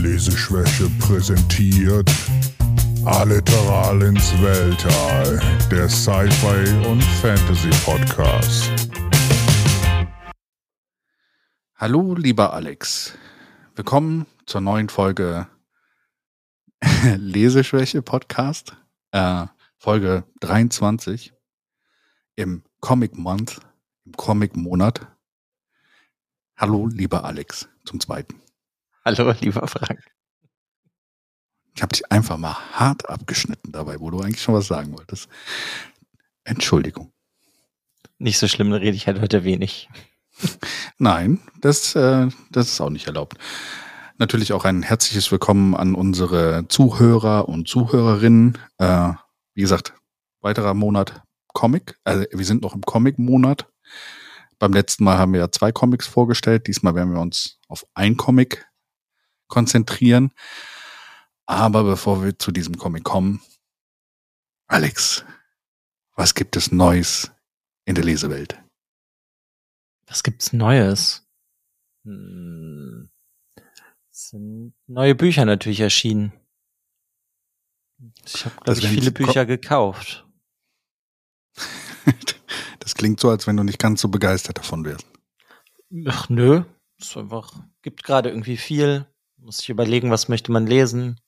Leseschwäche präsentiert Alliteral ins Weltall, der Sci-Fi und Fantasy Podcast. Hallo, lieber Alex. Willkommen zur neuen Folge Leseschwäche Podcast, äh, Folge 23 im Comic Month, im Comic Monat. Hallo, lieber Alex, zum zweiten. Hallo, lieber Frank. Ich habe dich einfach mal hart abgeschnitten dabei, wo du eigentlich schon was sagen wolltest. Entschuldigung. Nicht so schlimm, rede ich halt heute wenig. Nein, das, äh, das ist auch nicht erlaubt. Natürlich auch ein herzliches Willkommen an unsere Zuhörer und Zuhörerinnen. Äh, wie gesagt, weiterer Monat Comic. Also wir sind noch im Comic-Monat. Beim letzten Mal haben wir ja zwei Comics vorgestellt. Diesmal werden wir uns auf ein Comic konzentrieren. Aber bevor wir zu diesem Comic kommen, Alex, was gibt es Neues in der Lesewelt? Was gibt's Neues? Hm. Es sind neue Bücher natürlich erschienen. Ich habe, glaube ich, viele Bücher gekauft. das klingt so, als wenn du nicht ganz so begeistert davon wärst. Ach nö, es einfach gibt gerade irgendwie viel. Muss ich überlegen, was möchte man lesen.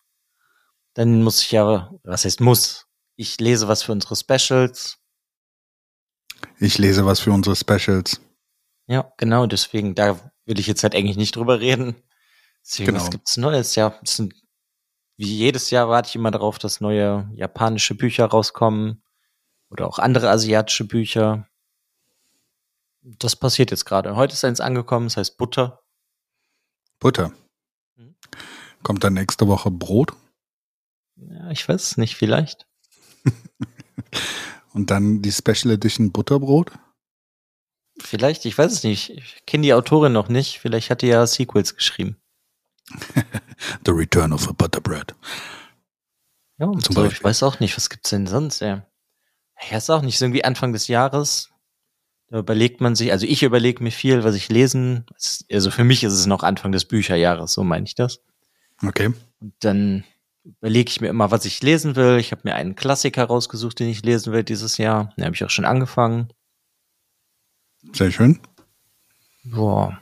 Dann muss ich ja, was heißt muss? Ich lese was für unsere Specials. Ich lese was für unsere Specials. Ja, genau, deswegen, da will ich jetzt halt eigentlich nicht drüber reden. Deswegen, genau. was gibt's Neues? Ja, sind, wie jedes Jahr warte ich immer darauf, dass neue japanische Bücher rauskommen. Oder auch andere asiatische Bücher. Das passiert jetzt gerade. Heute ist eins angekommen, das heißt Butter. Butter. Kommt dann nächste Woche Brot? Ja, ich weiß es nicht, vielleicht. Und dann die Special Edition Butterbrot? Vielleicht, ich weiß es nicht. Ich kenne die Autorin noch nicht. Vielleicht hat die ja Sequels geschrieben. The Return of a Butterbread. Ja, Zum so, ich weiß auch nicht, was gibt's denn sonst, ja. Ja, ist auch nicht so irgendwie Anfang des Jahres. Da überlegt man sich, also ich überlege mir viel, was ich lesen. Also für mich ist es noch Anfang des Bücherjahres, so meine ich das. Okay. Und dann überlege ich mir immer, was ich lesen will. Ich habe mir einen Klassiker rausgesucht, den ich lesen will dieses Jahr. Den habe ich auch schon angefangen. Sehr schön. Boah.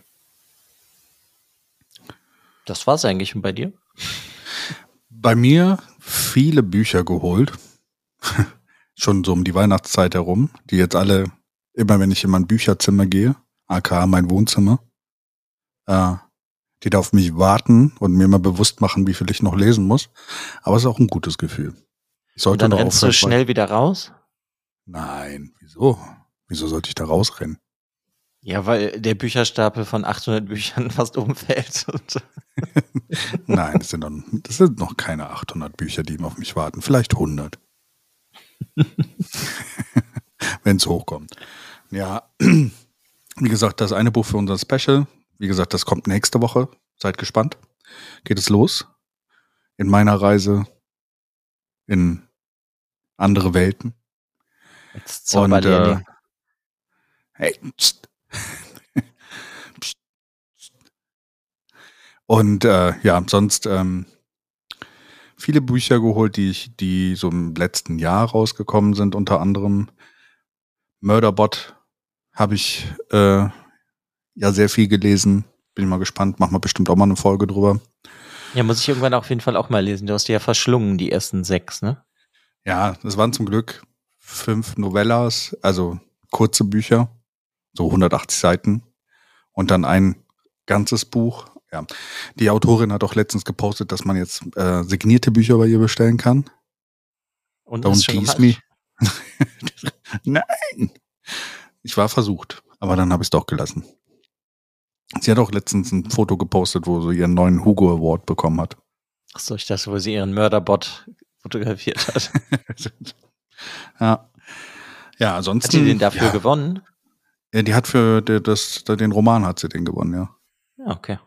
Das war's eigentlich. Und bei dir? Bei mir viele Bücher geholt. Schon so um die Weihnachtszeit herum, die jetzt alle, immer wenn ich in mein Bücherzimmer gehe, aka mein Wohnzimmer, äh, die da auf mich warten und mir mal bewusst machen, wie viel ich noch lesen muss. Aber es ist auch ein gutes Gefühl. Ich sollte und dann rennst du schnell wieder raus? Nein, wieso? Wieso sollte ich da rausrennen? Ja, weil der Bücherstapel von 800 Büchern fast umfällt. Nein, das sind, noch, das sind noch keine 800 Bücher, die auf mich warten. Vielleicht 100. Wenn es hochkommt. Ja, wie gesagt, das eine Buch für unser Special. Wie gesagt, das kommt nächste Woche. Seid gespannt. Geht es los. In meiner Reise in andere Welten. Jetzt Und, äh, hey, pst, Und äh, ja, sonst ähm, viele Bücher geholt, die ich, die so im letzten Jahr rausgekommen sind, unter anderem Murderbot habe ich äh, ja sehr viel gelesen. Bin mal gespannt, machen wir bestimmt auch mal eine Folge drüber. Ja, muss ich irgendwann auf jeden Fall auch mal lesen. Du hast die ja verschlungen, die ersten sechs, ne? Ja, das waren zum Glück fünf Novellas, also kurze Bücher so 180 Seiten und dann ein ganzes Buch. Ja, die Autorin hat auch letztens gepostet, dass man jetzt äh, signierte Bücher bei ihr bestellen kann. Und Don't tease me. Nein. Ich war versucht, aber dann habe ich es doch gelassen. Sie hat auch letztens ein Foto gepostet, wo sie ihren neuen Hugo Award bekommen hat. Achso, ich dachte, wo sie ihren Mörderbot fotografiert hat. ja. Ja, ansonsten. Hat sie den dafür ja. gewonnen? Ja, die hat für das, den Roman hat sie den gewonnen, ja. Ja, okay.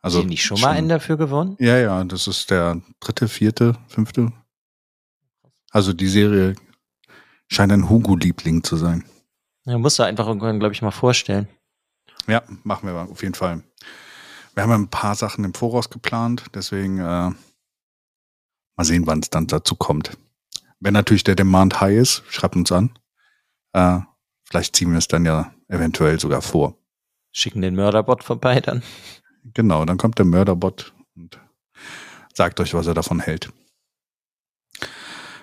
Also, hat sie nicht schon mal einen dafür gewonnen? Ja, ja, das ist der dritte, vierte, fünfte. Also die Serie scheint ein Hugo-Liebling zu sein. Ja, musst du einfach irgendwann, glaube ich, mal vorstellen. Ja, machen wir auf jeden Fall. wir haben ein paar Sachen im Voraus geplant, deswegen äh, mal sehen, wann es dann dazu kommt. Wenn natürlich der Demand high ist, schreibt uns an. Äh, vielleicht ziehen wir es dann ja eventuell sogar vor. Schicken den Mörderbot vorbei dann. Genau, dann kommt der Mörderbot und sagt euch, was er davon hält.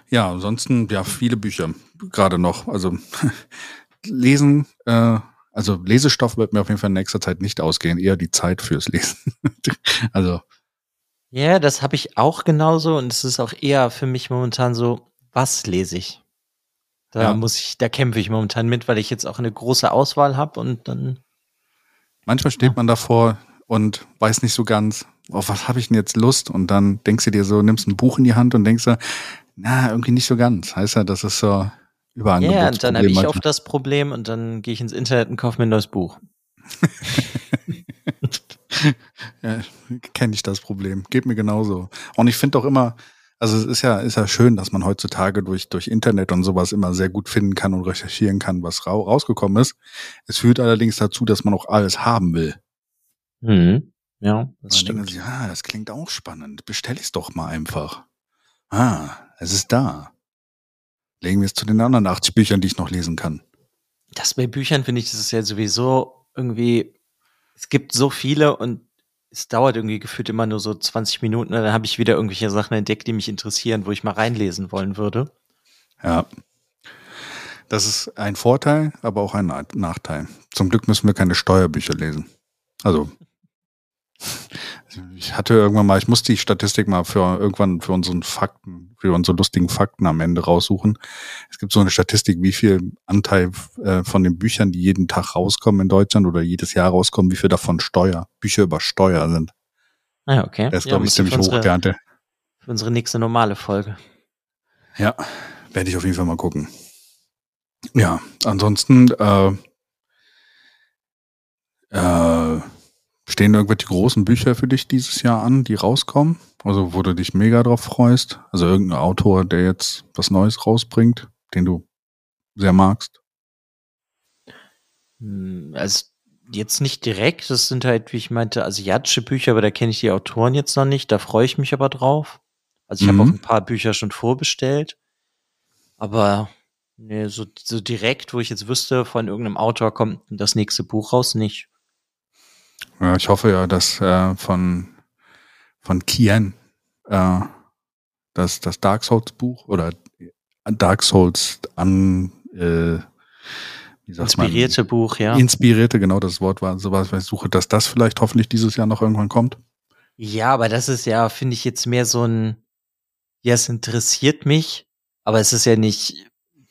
Ja, ansonsten, ja, viele Bücher gerade noch. Also lesen, äh, also Lesestoff wird mir auf jeden Fall in nächster Zeit nicht ausgehen, eher die Zeit fürs Lesen. also. Ja, das habe ich auch genauso und es ist auch eher für mich momentan so, was lese ich? Da ja. muss ich, da kämpfe ich momentan mit, weil ich jetzt auch eine große Auswahl habe und dann. Manchmal steht ja. man davor und weiß nicht so ganz, auf was habe ich denn jetzt Lust? Und dann denkst du dir so, nimmst ein Buch in die Hand und denkst du, na, irgendwie nicht so ganz. Heißt ja, das ist so Überangebot. Ja, und dann habe ich manchmal. oft das Problem und dann gehe ich ins Internet und kaufe mir ein neues Buch. ja, kenne ich das Problem. Geht mir genauso. Und ich finde auch immer, also es ist ja, ist ja schön, dass man heutzutage durch, durch Internet und sowas immer sehr gut finden kann und recherchieren kann, was ra rausgekommen ist. Es führt allerdings dazu, dass man auch alles haben will. Mhm. Ja, das stimmt. Denke, ja, das klingt auch spannend. Bestell es doch mal einfach. Ah, es ist da. Legen wir es zu den anderen 80 Büchern, die ich noch lesen kann. Das bei Büchern finde ich, das ist ja sowieso irgendwie, es gibt so viele und es dauert irgendwie gefühlt immer nur so 20 Minuten, dann habe ich wieder irgendwelche Sachen entdeckt, die mich interessieren, wo ich mal reinlesen wollen würde. Ja. Das ist ein Vorteil, aber auch ein Nachteil. Zum Glück müssen wir keine Steuerbücher lesen. Also ich hatte irgendwann mal, ich muss die Statistik mal für irgendwann für unseren Fakten, für unsere lustigen Fakten am Ende raussuchen. Es gibt so eine Statistik, wie viel Anteil äh, von den Büchern, die jeden Tag rauskommen in Deutschland oder jedes Jahr rauskommen, wie viel davon Steuer, Bücher über Steuer sind. Ah, okay. Das ist, ja, glaube ich, ziemlich hoch, Für unsere nächste normale Folge. Ja, werde ich auf jeden Fall mal gucken. Ja, ansonsten, äh, äh, Stehen irgendwelche großen Bücher für dich dieses Jahr an, die rauskommen? Also wo du dich mega drauf freust? Also irgendein Autor, der jetzt was Neues rausbringt, den du sehr magst? Hm, also jetzt nicht direkt, das sind halt, wie ich meinte, asiatische Bücher, aber da kenne ich die Autoren jetzt noch nicht, da freue ich mich aber drauf. Also ich mhm. habe auch ein paar Bücher schon vorbestellt, aber nee, so, so direkt, wo ich jetzt wüsste, von irgendeinem Autor kommt das nächste Buch raus, nicht. Ja, ich hoffe ja, dass äh, von, von Kian äh, das, das Dark Souls Buch oder Dark Souls an äh, wie sagt inspirierte man? Buch, ja. Inspirierte, genau das Wort war so was ich suche, dass das vielleicht hoffentlich dieses Jahr noch irgendwann kommt. Ja, aber das ist ja, finde ich jetzt mehr so ein, ja, es interessiert mich, aber es ist ja nicht,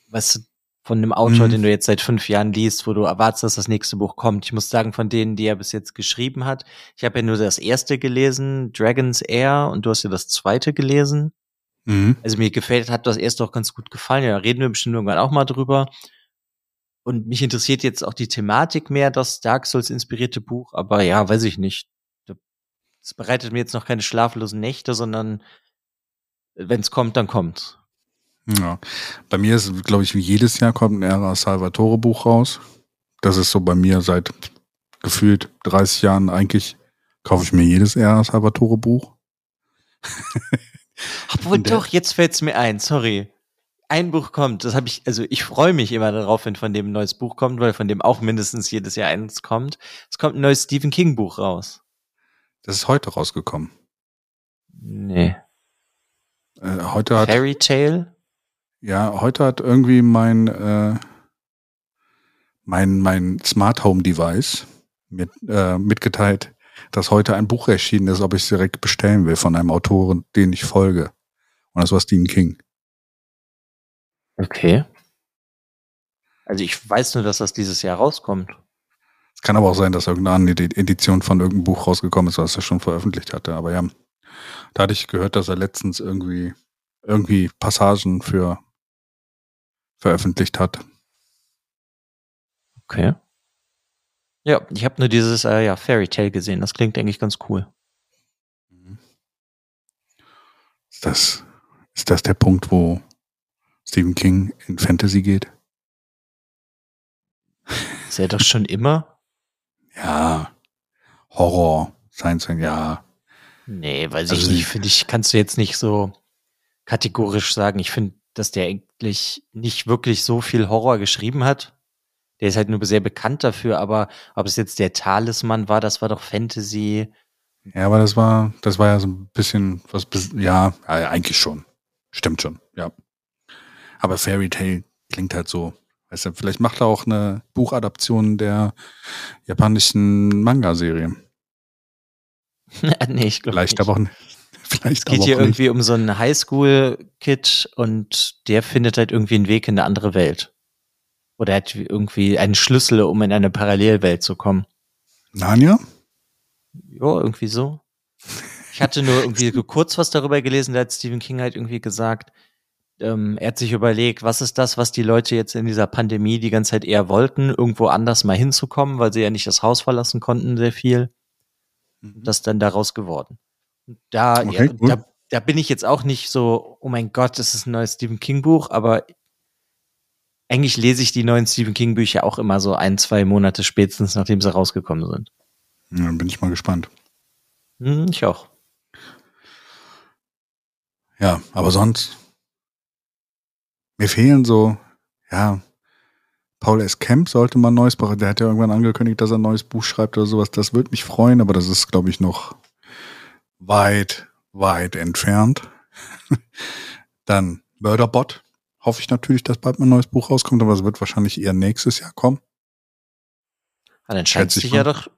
was von einem Autor, mhm. den du jetzt seit fünf Jahren liest, wo du erwartest, dass das nächste Buch kommt. Ich muss sagen, von denen, die er bis jetzt geschrieben hat, ich habe ja nur das erste gelesen, Dragon's Air, und du hast ja das zweite gelesen. Mhm. Also mir gefällt, hat das erste auch ganz gut gefallen. Ja, reden wir bestimmt irgendwann auch mal drüber. Und mich interessiert jetzt auch die Thematik mehr, das Dark Souls inspirierte Buch, aber ja, weiß ich nicht. Das bereitet mir jetzt noch keine schlaflosen Nächte, sondern wenn es kommt, dann kommt. Ja. Bei mir ist, glaube ich, wie jedes Jahr kommt ein Ära Salvatore Buch raus. Das ist so bei mir seit gefühlt 30 Jahren eigentlich kaufe ich mir jedes Ära Salvatore Buch. Obwohl doch, jetzt fällt es mir ein, sorry. Ein Buch kommt, das habe ich, also ich freue mich immer darauf, wenn von dem ein neues Buch kommt, weil von dem auch mindestens jedes Jahr eins kommt. Es kommt ein neues Stephen King Buch raus. Das ist heute rausgekommen. Nee. Äh, heute hat. Fairy Tale? Ja, heute hat irgendwie mein, äh, mein, mein Smart Home Device mit, äh, mitgeteilt, dass heute ein Buch erschienen ist, ob ich es direkt bestellen will von einem Autoren, den ich folge. Und das war Stephen King. Okay. Also ich weiß nur, dass das dieses Jahr rauskommt. Es kann aber auch sein, dass irgendeine Edition von irgendeinem Buch rausgekommen ist, was er schon veröffentlicht hatte. Aber ja, da hatte ich gehört, dass er letztens irgendwie irgendwie Passagen für veröffentlicht hat. Okay. Ja, ich habe nur dieses äh, ja, Fairy Tale gesehen. Das klingt eigentlich ganz cool. Ist das, ist das der Punkt, wo Stephen King in Fantasy geht? Ist er doch schon immer? Ja, Horror, Science Fiction, ja. Nee, weiß also ich nicht. Finde ich, kannst du jetzt nicht so kategorisch sagen. Ich finde, dass der eigentlich nicht wirklich so viel Horror geschrieben hat. Der ist halt nur sehr bekannt dafür, aber ob es jetzt der Talisman war, das war doch Fantasy. Ja, aber das war, das war ja so ein bisschen was, ja, eigentlich schon. Stimmt schon, ja. Aber Fairy Tale klingt halt so. Weißt du, vielleicht macht er auch eine Buchadaption der japanischen Manga-Serie. nee, ich glaube Vielleicht nicht. aber auch nicht. Vielleicht es geht hier irgendwie um so einen Highschool-Kid und der findet halt irgendwie einen Weg in eine andere Welt. Oder er hat irgendwie einen Schlüssel, um in eine Parallelwelt zu kommen. Narnia? Ja, irgendwie so. Ich hatte nur irgendwie kurz was darüber gelesen, da hat Stephen King halt irgendwie gesagt, ähm, er hat sich überlegt, was ist das, was die Leute jetzt in dieser Pandemie die ganze Zeit eher wollten, irgendwo anders mal hinzukommen, weil sie ja nicht das Haus verlassen konnten, sehr viel. Mhm. Das ist dann daraus geworden. Da, okay, ja, da, da bin ich jetzt auch nicht so, oh mein Gott, das ist ein neues Stephen King Buch, aber eigentlich lese ich die neuen Stephen King Bücher auch immer so ein, zwei Monate spätestens, nachdem sie rausgekommen sind. Ja, dann bin ich mal gespannt. Hm, ich auch. Ja, aber sonst, mir fehlen so, ja, Paul S. Kemp sollte mal ein neues Buch, der hat ja irgendwann angekündigt, dass er ein neues Buch schreibt oder sowas. Das würde mich freuen, aber das ist, glaube ich, noch weit, weit entfernt. Dann Murderbot. Hoffe ich natürlich, dass bald mal ein neues Buch rauskommt, aber es wird wahrscheinlich eher nächstes Jahr kommen. Ah, dann scheint es sich ja doch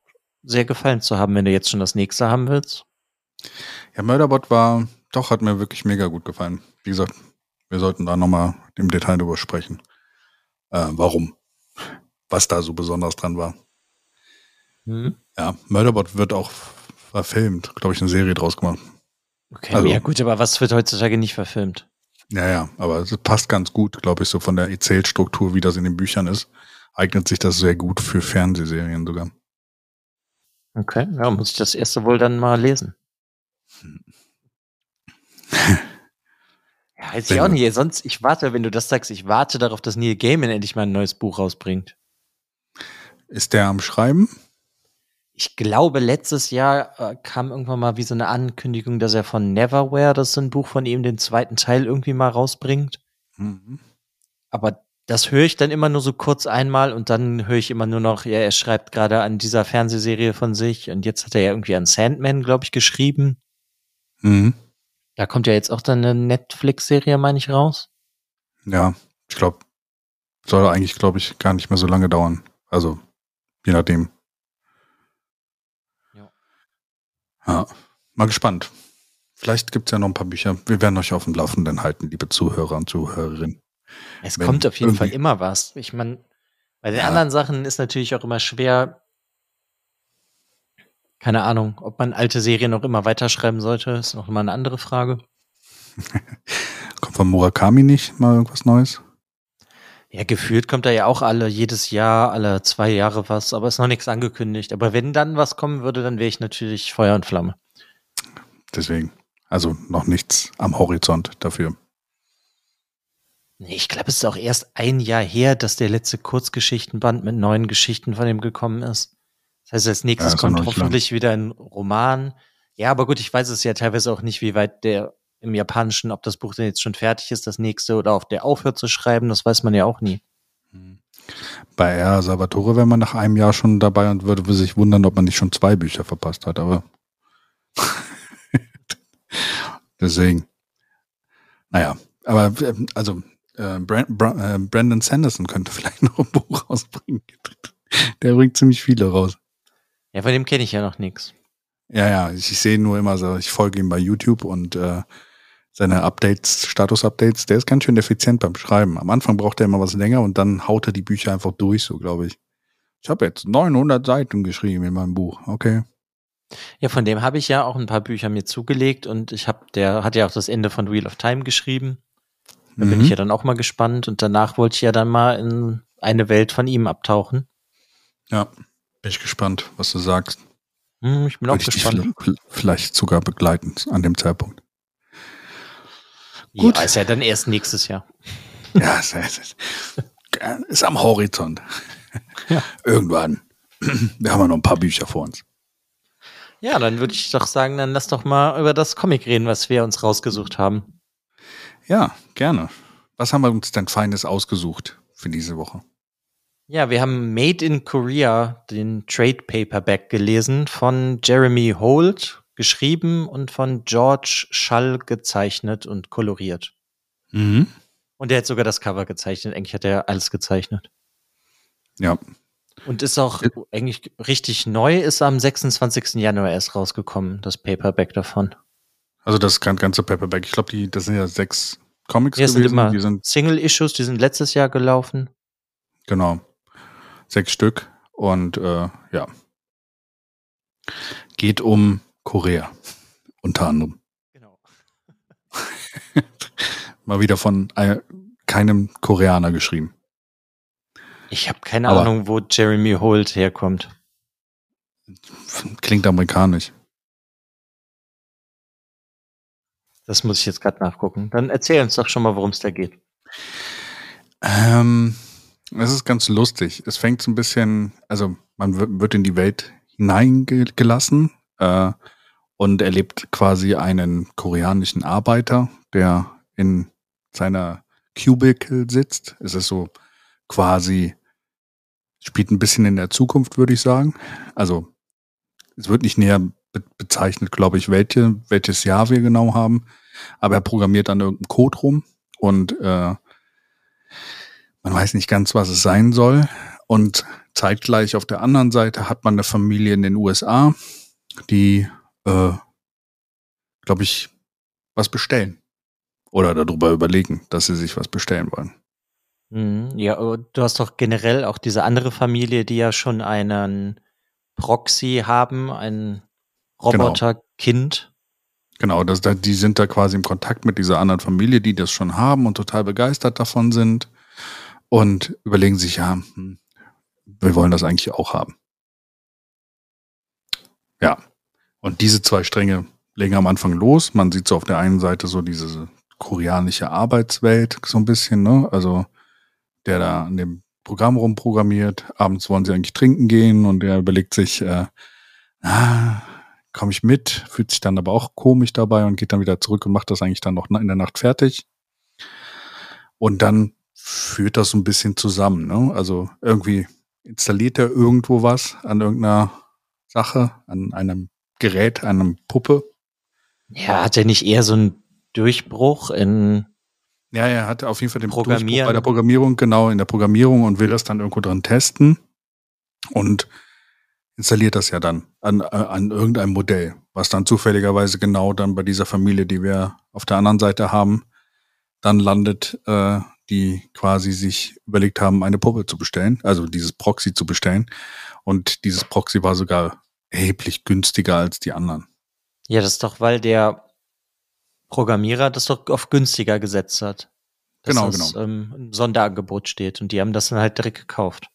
sehr gefallen zu haben, wenn du jetzt schon das nächste haben willst. Ja, Murderbot war, doch, hat mir wirklich mega gut gefallen. Wie gesagt, wir sollten da nochmal im Detail drüber sprechen. Äh, warum? Was da so besonders dran war. Mhm. Ja, Murderbot wird auch verfilmt, glaube ich, eine Serie draus gemacht. Okay, also, ja gut, aber was wird heutzutage nicht verfilmt? Ja, ja, aber es passt ganz gut, glaube ich, so von der Erzählstruktur, wie das in den Büchern ist, eignet sich das sehr gut für Fernsehserien sogar. Okay, ja, muss ich das erste wohl dann mal lesen. Ja, weiß ich auch nicht. Sonst, ich warte, wenn du das sagst, ich warte darauf, dass Neil Gaiman endlich mal ein neues Buch rausbringt. Ist der am Schreiben? Ich glaube, letztes Jahr äh, kam irgendwann mal wie so eine Ankündigung, dass er von Neverwhere, das ist ein Buch von ihm, den zweiten Teil irgendwie mal rausbringt. Mhm. Aber das höre ich dann immer nur so kurz einmal und dann höre ich immer nur noch, ja, er schreibt gerade an dieser Fernsehserie von sich und jetzt hat er ja irgendwie an Sandman, glaube ich, geschrieben. Mhm. Da kommt ja jetzt auch dann eine Netflix-Serie, meine ich, raus. Ja, ich glaube, soll eigentlich, glaube ich, gar nicht mehr so lange dauern. Also, je nachdem. Ja. Ja, mal gespannt. Vielleicht gibt es ja noch ein paar Bücher. Wir werden euch auf dem Laufenden halten, liebe Zuhörer und Zuhörerinnen. Es Wenn kommt auf jeden Fall immer was. Ich meine, bei den ja. anderen Sachen ist natürlich auch immer schwer, keine Ahnung, ob man alte Serien noch immer weiterschreiben sollte, ist noch mal eine andere Frage. kommt von Murakami nicht mal irgendwas Neues? Ja, gefühlt kommt da ja auch alle, jedes Jahr, alle zwei Jahre was, aber ist noch nichts angekündigt. Aber wenn dann was kommen würde, dann wäre ich natürlich Feuer und Flamme. Deswegen. Also noch nichts am Horizont dafür. Ich glaube, es ist auch erst ein Jahr her, dass der letzte Kurzgeschichtenband mit neuen Geschichten von ihm gekommen ist. Das heißt, als nächstes ja, kommt hoffentlich lang. wieder ein Roman. Ja, aber gut, ich weiß es ja teilweise auch nicht, wie weit der im Japanischen, ob das Buch denn jetzt schon fertig ist, das nächste, oder ob der aufhört zu schreiben, das weiß man ja auch nie. Bei R. Salvatore wäre man nach einem Jahr schon dabei und würde sich wundern, ob man nicht schon zwei Bücher verpasst hat, aber deswegen. Naja, aber also äh, Brand, äh, Brandon Sanderson könnte vielleicht noch ein Buch rausbringen. Der bringt ziemlich viele raus. Ja, von dem kenne ich ja noch nichts. Ja, ja, ich, ich sehe nur immer so, ich folge ihm bei YouTube und äh, seine Updates, Status-Updates, der ist ganz schön effizient beim Schreiben. Am Anfang braucht er immer was länger und dann haut er die Bücher einfach durch, so glaube ich. Ich habe jetzt 900 Seiten geschrieben in meinem Buch, okay. Ja, von dem habe ich ja auch ein paar Bücher mir zugelegt und ich habe, der hat ja auch das Ende von Wheel of Time geschrieben. Da mhm. bin ich mhm. ja dann auch mal gespannt und danach wollte ich ja dann mal in eine Welt von ihm abtauchen. Ja, bin ich gespannt, was du sagst. Hm, ich bin Würde auch gespannt. Vielleicht sogar begleitend an dem Zeitpunkt. Gut. Ja, ist ja dann erst nächstes Jahr. Ja, ist, ist, ist am Horizont. Ja. Irgendwann. Wir haben ja noch ein paar Bücher vor uns. Ja, dann würde ich doch sagen, dann lass doch mal über das Comic reden, was wir uns rausgesucht haben. Ja, gerne. Was haben wir uns denn Feines ausgesucht für diese Woche? Ja, wir haben Made in Korea, den Trade Paperback gelesen von Jeremy Holt, geschrieben und von George Schall gezeichnet und koloriert. Mhm. Und er hat sogar das Cover gezeichnet. Eigentlich hat er alles gezeichnet. Ja. Und ist auch eigentlich richtig neu, ist am 26. Januar erst rausgekommen, das Paperback davon. Also das ganze Paperback. Ich glaube, das sind ja sechs Comics ja, gewesen. Sind immer die sind Single-Issues, die sind letztes Jahr gelaufen. Genau. Sechs Stück. Und äh, ja. Geht um Korea. Unter anderem. Genau. Mal wieder von keinem Koreaner geschrieben. Ich habe keine Aber- Ahnung, wo Jeremy Holt herkommt. Klingt amerikanisch. Das muss ich jetzt gerade nachgucken. Dann erzähl uns doch schon mal, worum es da geht. Ähm, es ist ganz lustig. Es fängt so ein bisschen, also man wird, wird in die Welt hineingelassen äh, und erlebt quasi einen koreanischen Arbeiter, der in seiner Cubicle sitzt. Es ist so quasi, spielt ein bisschen in der Zukunft, würde ich sagen. Also es wird nicht näher be bezeichnet, glaube ich, welche, welches Jahr wir genau haben. Aber er programmiert an irgendeinem Code rum und äh, man weiß nicht ganz, was es sein soll. Und zeitgleich auf der anderen Seite hat man eine Familie in den USA, die, äh, glaube ich, was bestellen. Oder darüber überlegen, dass sie sich was bestellen wollen. Mhm, Ja, du hast doch generell auch diese andere Familie, die ja schon einen Proxy haben, ein Roboterkind. Genau, das, da- die sind da quasi im Kontakt mit dieser anderen Familie, die das schon haben und total begeistert davon sind und überlegen sich, ja, hm, wir wollen das eigentlich auch haben. Ja, und diese zwei Stränge legen am Anfang los. Man sieht so auf der einen Seite so diese koreanische Arbeitswelt so ein bisschen, ne? Also der da an dem Programm rumprogrammiert. Abends wollen sie eigentlich trinken gehen und der überlegt sich, äh, ah, komme ich mit, fühlt sich dann aber auch komisch dabei und geht dann wieder zurück und macht das eigentlich dann noch in der Nacht fertig. Und dann führt das so ein bisschen zusammen. Ne? Also irgendwie installiert er irgendwo was an irgendeiner Sache, an einem Gerät, an einem Puppe. Ja, hat er nicht eher so einen Durchbruch in Ja, er hat auf jeden Fall den Programmieren. Durchbruch bei der Programmierung, genau, in der Programmierung und will das dann irgendwo dran testen und installiert das ja dann an, an irgendeinem Modell, was dann zufälligerweise genau dann bei dieser Familie, die wir auf der anderen Seite haben, dann landet, äh, die quasi sich überlegt haben, eine Puppe zu bestellen, also dieses Proxy zu bestellen. Und dieses Proxy war sogar erheblich günstiger als die anderen. Ja, das ist doch, weil der Programmierer das doch auf günstiger gesetzt hat. Dass Genau, das, genau. Ähm, im Sonderangebot steht und die haben das dann halt direkt gekauft.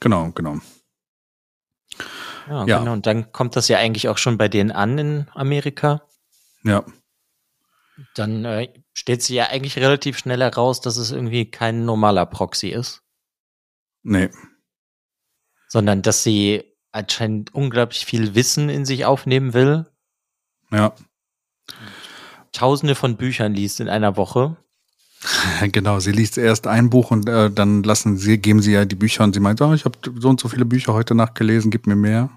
Genau, genau. Ja, Ja. genau. Und dann kommt das ja eigentlich auch schon bei denen an in Amerika. Ja, Dann äh, stellt sich ja eigentlich relativ schnell heraus, dass es irgendwie kein normaler Proxy ist, nee, sondern dass sie anscheinend unglaublich viel Wissen in sich aufnehmen will, ja. tausende von Büchern liest in einer Woche. Genau, sie liest erst ein Buch und äh, dann lassen sie, geben sie ja die Bücher und sie meint, oh, ich habe so und so viele Bücher heute Nacht gelesen, gib mir mehr.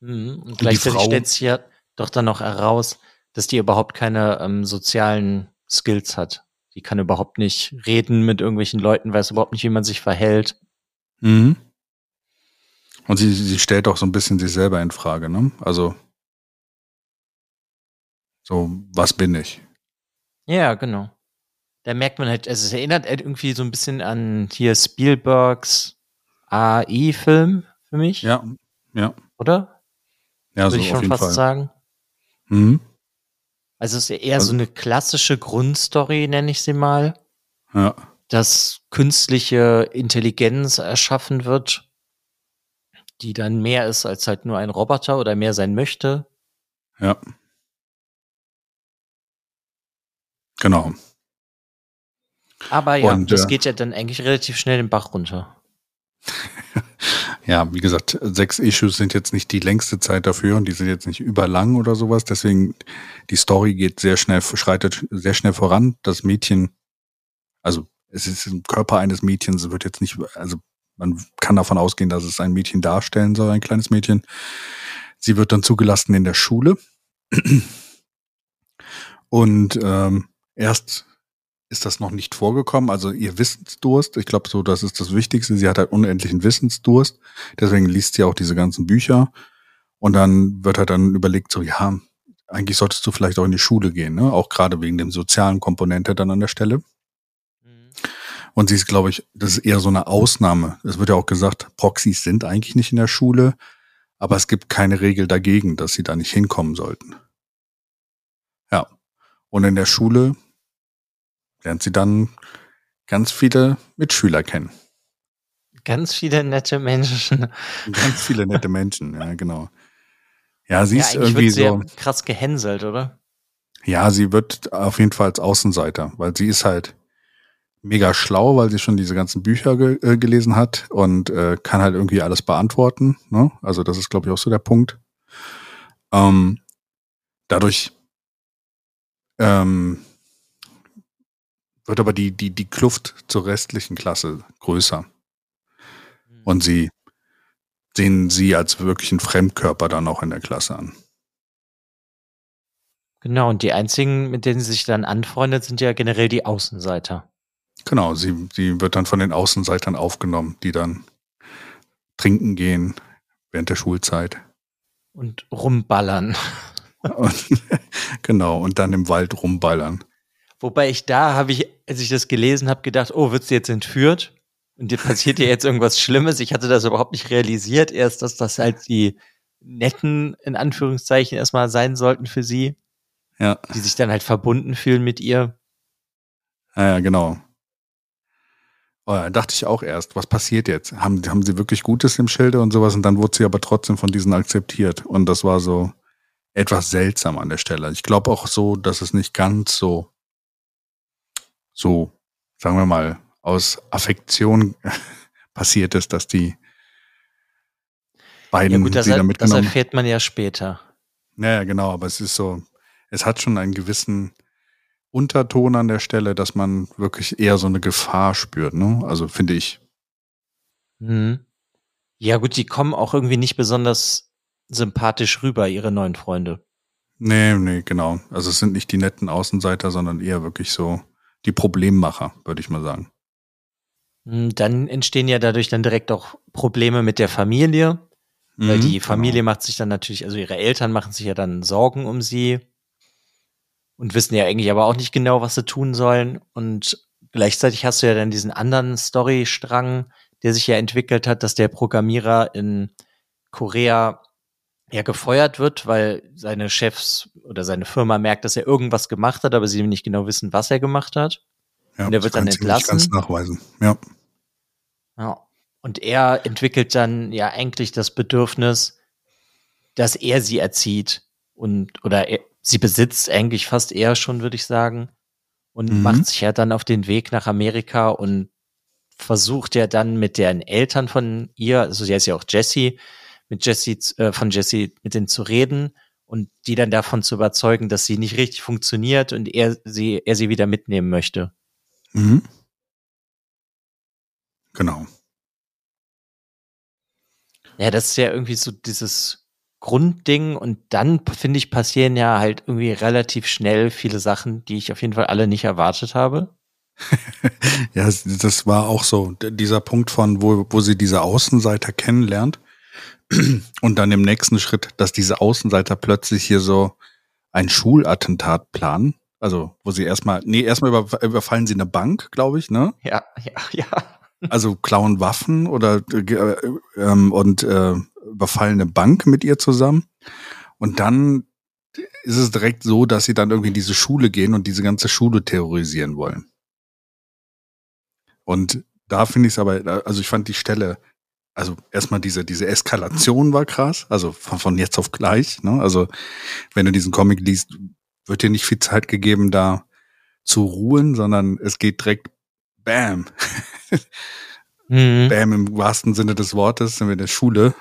Mhm. Und die gleichzeitig stellt sich ja doch dann noch heraus, dass die überhaupt keine ähm, sozialen Skills hat. Die kann überhaupt nicht reden mit irgendwelchen Leuten, weiß überhaupt nicht, wie man sich verhält. Mhm. Und sie, sie stellt auch so ein bisschen sich selber in Frage, ne? Also so, was bin ich? Ja, genau. Da merkt man halt, also es erinnert halt irgendwie so ein bisschen an hier Spielbergs AI-Film für mich, Ja, ja, oder? ja, Würde so ich schon fast Fall. sagen. Mhm. Also es ist eher Also- so eine klassische Grundstory, nenne ich sie mal, Ja, dass künstliche Intelligenz erschaffen wird, die dann mehr ist als halt nur ein Roboter oder mehr sein möchte. ja. Genau. Aber ja, Und, das äh, geht ja dann eigentlich relativ schnell den Bach runter. Ja, wie gesagt, sechs Issues sind jetzt nicht die längste Zeit dafür und die sind jetzt nicht überlang oder sowas. Deswegen, die Story geht sehr schnell, schreitet sehr schnell voran. Das Mädchen, also es ist im Körper eines Mädchens, wird jetzt nicht, also man kann davon ausgehen, dass es ein Mädchen darstellen soll, ein kleines Mädchen. Sie wird dann zugelassen in der Schule. Und ähm, erst ist das noch nicht vorgekommen. Also ihr Wissensdurst, ich glaube so, das ist das Wichtigste. Sie hat halt unendlichen Wissensdurst. Deswegen liest sie auch diese ganzen Bücher. Und dann wird halt dann überlegt, so, ja, eigentlich solltest du vielleicht auch in die Schule gehen, ne? Auch gerade wegen dem sozialen Komponente dann an der Stelle. Und sie ist, glaube ich, das ist eher so eine Ausnahme. Es wird ja auch gesagt, Proxys sind eigentlich nicht in der Schule, aber es gibt keine Regel dagegen, dass sie da nicht hinkommen sollten. Ja. Und in der Schule lernt sie dann ganz viele Mitschüler kennen. Ganz viele nette Menschen. Ganz viele nette Menschen, ja, genau. Ja, sie ja, ist irgendwie sehr so krass gehänselt, oder? Ja, sie wird auf jeden Fall als Außenseiter, weil sie ist halt mega schlau, weil sie schon diese ganzen Bücher ge äh, gelesen hat und äh, kann halt irgendwie alles beantworten. Ne? Also das ist, glaube ich, auch so der Punkt. Ähm, dadurch ähm, wird aber die, die, die Kluft zur restlichen Klasse größer. Mhm. Und sie sehen sie als wirklichen Fremdkörper dann auch in der Klasse an. Genau, und die einzigen, mit denen sie sich dann anfreundet, sind ja generell die Außenseiter. Genau, sie, sie wird dann von den Außenseitern aufgenommen, die dann trinken gehen während der Schulzeit. Und rumballern. Und, genau, und dann im Wald rumballern. Wobei ich da habe ich, als ich das gelesen habe, gedacht, oh, wird sie jetzt entführt? Und dir passiert ja jetzt irgendwas Schlimmes. Ich hatte das überhaupt nicht realisiert. Erst, dass das halt die netten, in Anführungszeichen, erstmal sein sollten für sie. Ja. Die sich dann halt verbunden fühlen mit ihr. Ja, ja genau. Da dachte ich auch erst, was passiert jetzt? Haben, haben sie wirklich Gutes im Schilde und sowas? Und dann wurde sie aber trotzdem von diesen akzeptiert. Und das war so etwas seltsam an der Stelle. Ich glaube auch so, dass es nicht ganz so so, sagen wir mal, aus Affektion passiert ist, dass die beiden ja gut, das, mitgenommen. Das erfährt man ja später. Naja, genau, aber es ist so, es hat schon einen gewissen Unterton an der Stelle, dass man wirklich eher so eine Gefahr spürt, ne? Also finde ich. Mhm. Ja, gut, die kommen auch irgendwie nicht besonders sympathisch rüber, ihre neuen Freunde. Nee, nee, genau. Also es sind nicht die netten Außenseiter, sondern eher wirklich so die Problemmacher, würde ich mal sagen. Hm, dann entstehen ja dadurch dann direkt auch Probleme mit der Familie, mhm, weil die Familie genau. macht sich dann natürlich, also ihre Eltern machen sich ja dann Sorgen um sie und wissen ja eigentlich aber auch nicht genau, was sie tun sollen. Und gleichzeitig hast du ja dann diesen anderen Storystrang, der sich ja entwickelt hat, dass der Programmierer in Korea ja gefeuert wird, weil seine Chefs oder seine Firma merkt, dass er irgendwas gemacht hat, aber sie nicht genau wissen, was er gemacht hat. Ja, und er wird dann entlassen. Ganz nachweisen. Ja. Ja. Und er entwickelt dann ja eigentlich das Bedürfnis, dass er sie erzieht und oder er, sie besitzt eigentlich fast eher schon, würde ich sagen, und mhm. macht sich ja dann auf den Weg nach Amerika und versucht ja dann mit den Eltern von ihr, also sie heißt ja auch Jessie, mit Jesse, äh, von Jesse mit denen zu reden und die dann davon zu überzeugen, dass sie nicht richtig funktioniert und er sie, er sie wieder mitnehmen möchte. Mhm. Genau. Ja, das ist ja irgendwie so dieses Grundding und dann finde ich passieren ja halt irgendwie relativ schnell viele Sachen, die ich auf jeden Fall alle nicht erwartet habe. ja, das war auch so dieser Punkt von, wo, wo sie diese Außenseiter kennenlernt und dann im nächsten Schritt, dass diese Außenseiter plötzlich hier so ein Schulattentat planen. Also, wo sie erstmal, nee, erstmal überfallen sie eine Bank, glaube ich, ne? Ja, ja, ja. Also klauen Waffen oder äh, ähm, und äh, überfallen eine Bank mit ihr zusammen. Und dann ist es direkt so, dass sie dann irgendwie in diese Schule gehen und diese ganze Schule terrorisieren wollen. Und da finde ich es aber, also ich fand die Stelle also erstmal diese, diese Eskalation war krass, also von, von jetzt auf gleich. Ne? Also wenn du diesen Comic liest, wird dir nicht viel Zeit gegeben, da zu ruhen, sondern es geht direkt Bam. Mhm. Bam, im wahrsten Sinne des Wortes sind wir in der Schule.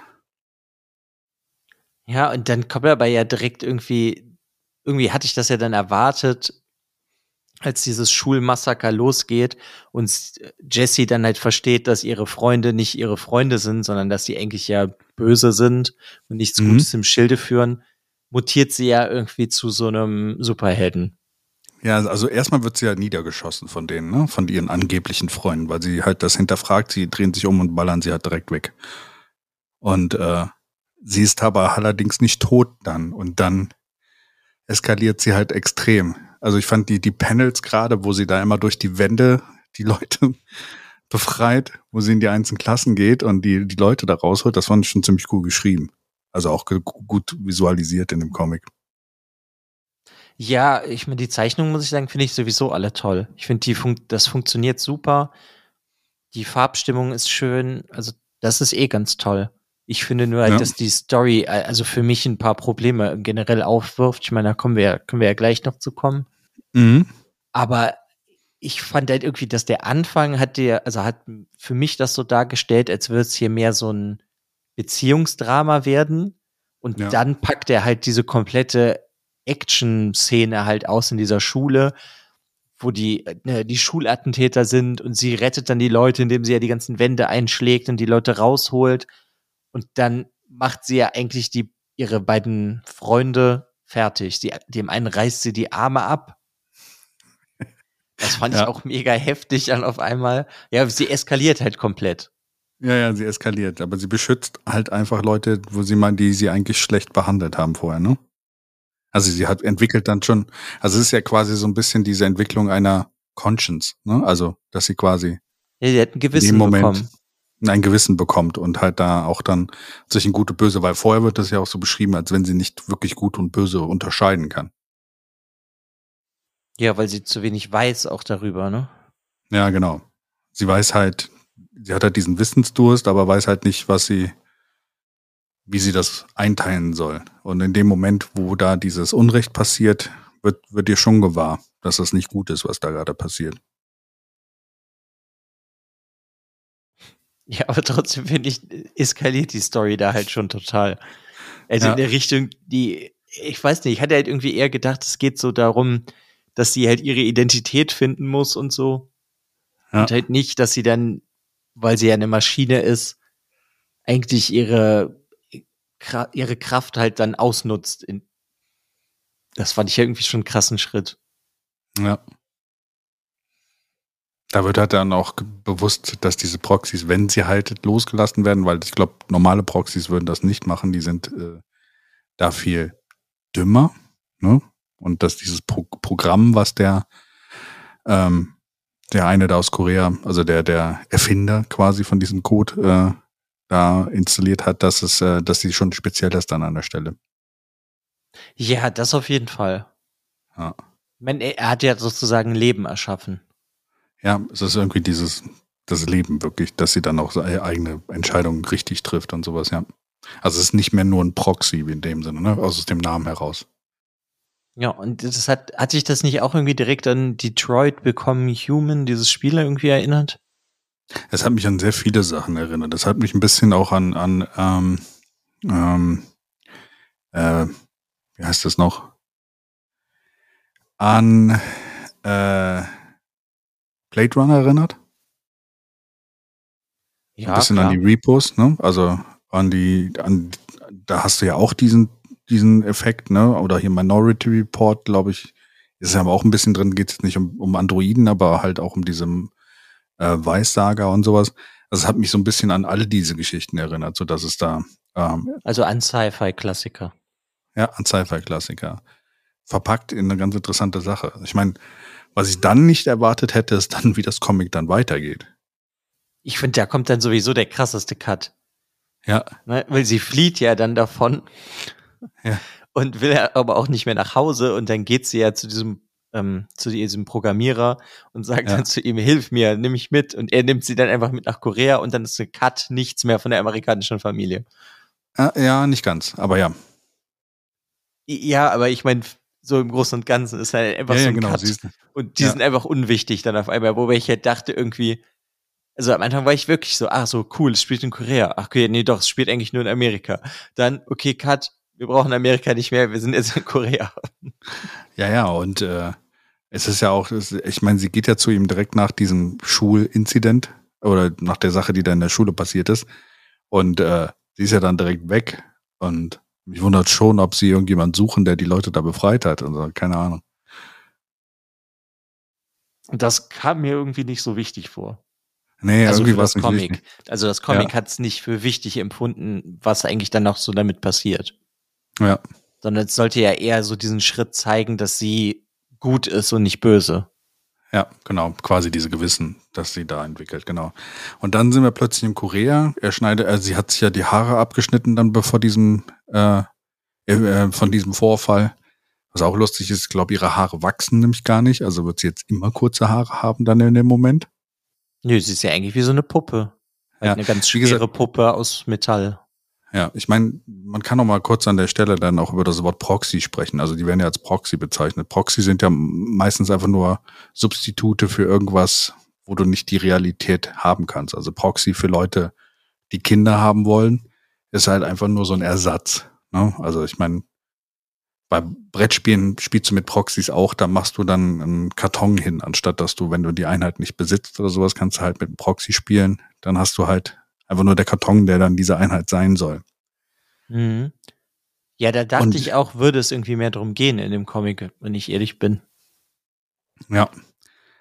Ja, und dann kommt er aber ja direkt irgendwie, irgendwie hatte ich das ja dann erwartet, als dieses Schulmassaker losgeht und Jessie dann halt versteht, dass ihre Freunde nicht ihre Freunde sind, sondern dass sie eigentlich ja böse sind und nichts mhm. Gutes im Schilde führen, mutiert sie ja irgendwie zu so einem Superhelden. Ja, also erstmal wird sie ja niedergeschossen von denen, ne? von ihren angeblichen Freunden, weil sie halt das hinterfragt, sie drehen sich um und ballern sie halt direkt weg. Und äh, sie ist aber allerdings nicht tot dann und dann eskaliert sie halt extrem. Also ich fand die, die Panels gerade, wo sie da immer durch die Wände die Leute befreit, wo sie in die einzelnen Klassen geht und die, die Leute da rausholt, das fand ich schon ziemlich cool geschrieben. Also auch gut visualisiert in dem Comic. Ja, ich meine, die Zeichnungen, muss ich sagen, finde ich sowieso alle toll. Ich finde, die fun das funktioniert super. Die Farbstimmung ist schön. Also, das ist eh ganz toll. Ich finde nur, halt, ja. dass die Story, also für mich ein paar Probleme generell aufwirft. Ich meine, da kommen wir, können wir ja gleich noch zu kommen. Mhm. Aber ich fand halt irgendwie, dass der Anfang hat der, also hat für mich das so dargestellt, als würde es hier mehr so ein Beziehungsdrama werden. Und ja. dann packt er halt diese komplette Action-Szene halt aus in dieser Schule, wo die, äh, die Schulattentäter sind und sie rettet dann die Leute, indem sie ja die ganzen Wände einschlägt und die Leute rausholt. Und dann macht sie ja eigentlich die, ihre beiden Freunde fertig. Die, dem einen reißt sie die Arme ab. Das fand ja. ich auch mega heftig dann auf einmal. Ja, sie eskaliert halt komplett. Ja, ja, sie eskaliert, aber sie beschützt halt einfach Leute, wo sie meinen, die sie eigentlich schlecht behandelt haben vorher, ne? Also sie hat entwickelt dann schon, also es ist ja quasi so ein bisschen diese Entwicklung einer Conscience, ne? Also, dass sie quasi ja, sie hat ein Gewissen Moment bekommen. Ein Gewissen bekommt und halt da auch dann sich ein gute Böse, weil vorher wird das ja auch so beschrieben, als wenn sie nicht wirklich gut und böse unterscheiden kann. Ja, weil sie zu wenig weiß auch darüber, ne? Ja, genau. Sie weiß halt, sie hat halt diesen Wissensdurst, aber weiß halt nicht, was sie wie sie das einteilen soll. Und in dem Moment, wo da dieses Unrecht passiert, wird, wird dir schon gewahr, dass das nicht gut ist, was da gerade passiert. Ja, aber trotzdem finde ich, eskaliert die Story da halt schon total. Also ja. in der Richtung, die, ich weiß nicht, ich hatte halt irgendwie eher gedacht, es geht so darum, dass sie halt ihre Identität finden muss und so. Ja. Und halt nicht, dass sie dann, weil sie ja eine Maschine ist, eigentlich ihre ihre Kraft halt dann ausnutzt. das fand ich ja irgendwie schon einen krassen Schritt. Ja. Da wird halt dann auch bewusst, dass diese Proxys, wenn sie halt losgelassen werden, weil ich glaube, normale Proxys würden das nicht machen, die sind äh, da viel dümmer, ne? Und dass dieses Pro Programm, was der ähm, der eine da aus Korea, also der der Erfinder quasi von diesem Code äh, da installiert hat, dass es, äh, dass sie schon speziell ist dann an der Stelle. Ja, das auf jeden Fall. Ja. Man, er hat ja sozusagen Leben erschaffen. Ja, es ist irgendwie dieses, das Leben wirklich, dass sie dann auch seine eigene Entscheidungen richtig trifft und sowas, ja. Also es ist nicht mehr nur ein Proxy in dem Sinne, ne? Aus dem Namen heraus. Ja, und das hat, hat sich das nicht auch irgendwie direkt an Detroit Become Human, dieses Spiel irgendwie erinnert? Es hat mich an sehr viele Sachen erinnert. Das hat mich ein bisschen auch an, an ähm, ähm, äh, wie heißt das noch? An äh, Blade Runner erinnert. Ja, ein bisschen klar. an die Repos, ne? Also an die, an, da hast du ja auch diesen, diesen Effekt, ne? Oder hier Minority Report, glaube ich, ist ja aber auch ein bisschen drin, geht es nicht um, um Androiden, aber halt auch um diesem äh, Weissager und sowas. Das hat mich so ein bisschen an all diese Geschichten erinnert, so dass es da ähm, also an Sci-Fi-Klassiker. Ja, an Sci-Fi-Klassiker. Verpackt in eine ganz interessante Sache. Ich meine, was ich dann nicht erwartet hätte, ist dann, wie das Comic dann weitergeht. Ich finde, da kommt dann sowieso der krasseste Cut. Ja. Ne, weil sie flieht ja dann davon. Ja. Und will aber auch nicht mehr nach Hause und dann geht sie ja zu diesem ähm, zu diesem Programmierer und sagt ja. dann zu ihm, hilf mir, nimm mich mit. Und er nimmt sie dann einfach mit nach Korea und dann ist ein Cut, nichts mehr von der amerikanischen Familie. Ja, nicht ganz, aber ja. Ja, aber ich meine, so im Großen und Ganzen ist halt einfach ja, so ein ja, genau, Cut. Und die sind einfach unwichtig dann auf einmal, wobei ich halt dachte irgendwie, also am Anfang war ich wirklich so, ach so, cool, es spielt in Korea. Ach okay, nee, doch, es spielt eigentlich nur in Amerika. Dann, okay, Cut, wir brauchen Amerika nicht mehr, wir sind jetzt in Korea. Ja, ja, und äh, es ist ja auch, ich meine, sie geht ja zu ihm direkt nach diesem Schulinzident oder nach der Sache, die da in der Schule passiert ist. Und äh, sie ist ja dann direkt weg. Und mich wundert schon, ob sie irgendjemand suchen, der die Leute da befreit hat. Also, keine Ahnung. Das kam mir irgendwie nicht so wichtig vor. Nee, also irgendwie war es nicht Comic. Wichtig. Also das Comic ja. hat es nicht für wichtig empfunden, was eigentlich dann noch so damit passiert. Ja. Sondern es sollte ja eher so diesen Schritt zeigen, dass sie gut ist und nicht böse. Ja, genau, quasi diese Gewissen, dass sie da entwickelt, genau. Und dann sind wir plötzlich in Korea. Er schneidet, äh, sie hat sich ja die Haare abgeschnitten dann bevor diesem, äh, äh, von diesem Vorfall. Was auch lustig ist, ich glaube, ihre Haare wachsen nämlich gar nicht. Also wird sie jetzt immer kurze Haare haben dann in dem Moment. Nö, sie ist ja eigentlich wie so eine Puppe. Halt ja, eine ganz schwere gesagt, Puppe aus Metall. Ja, ich meine, man kann noch mal kurz an der Stelle dann auch über das Wort Proxy sprechen. Also die werden ja als Proxy bezeichnet. Proxy sind ja meistens einfach nur Substitute für irgendwas, wo du nicht die Realität haben kannst. Also Proxy für Leute, die Kinder haben wollen, ist halt einfach nur so ein Ersatz. Ne? Also ich meine, bei Brettspielen spielst du mit Proxys auch, da machst du dann einen Karton hin, anstatt dass du, wenn du die Einheit nicht besitzt oder sowas, kannst du halt mit einem Proxy spielen. Dann hast du halt Einfach nur der Karton, der dann diese Einheit sein soll. Mhm. Ja, da dachte Und, ich auch, würde es irgendwie mehr darum gehen in dem Comic, wenn ich ehrlich bin. Ja.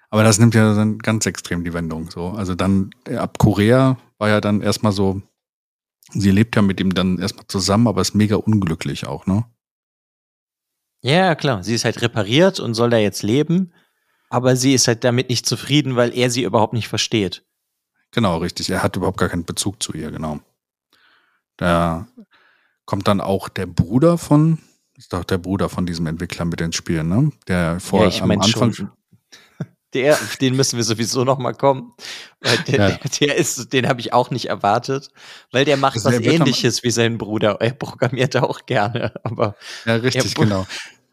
Aber das nimmt ja dann ganz extrem die Wendung. So. Also dann ab Korea war ja dann erstmal so, sie lebt ja mit ihm dann erstmal zusammen, aber ist mega unglücklich auch, ne? Ja, klar. Sie ist halt repariert und soll da jetzt leben, aber sie ist halt damit nicht zufrieden, weil er sie überhaupt nicht versteht. Genau, richtig. Er hat überhaupt gar keinen Bezug zu ihr, genau. Da kommt dann auch der Bruder von, ist doch der Bruder von diesem Entwickler mit ins Spiel, ne? Der vor ja, ich am Anfang. Schon, der, auf den müssen wir sowieso noch mal kommen. Weil der, ja. der, der ist, den habe ich auch nicht erwartet, weil der macht also was ähnliches wie sein Bruder. Er programmiert auch gerne, aber. Ja, richtig, genau.